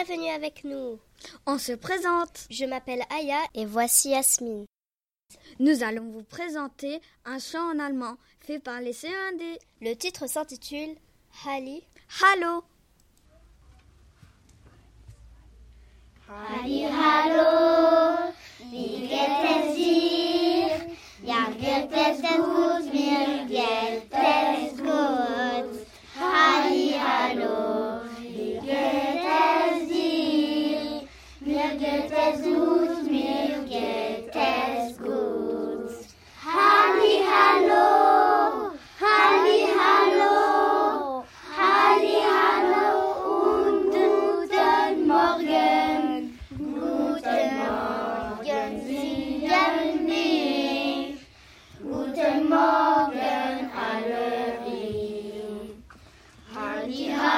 Bienvenue avec nous. On se présente. Je m'appelle Aya et voici Yasmine. Nous allons vous présenter un chant en allemand fait par les CE1D. Le titre s'intitule Halli. Hallo. Halli, hallo, wie geht es dir? Ja, geht es gut, geht es gut, mir geht es gut. Halli, hallo, halli, hallo, halli, hallo und guten Morgen. Guten Morgen, singen wir. Guten Morgen, alle wir. Halli, hallo,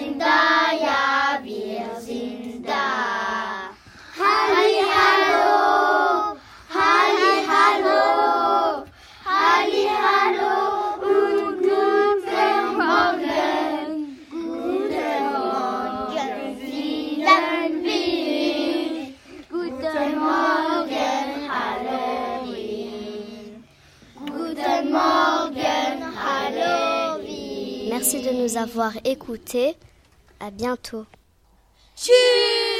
Merci de nous avoir écoutés. À bientôt. Tschüss.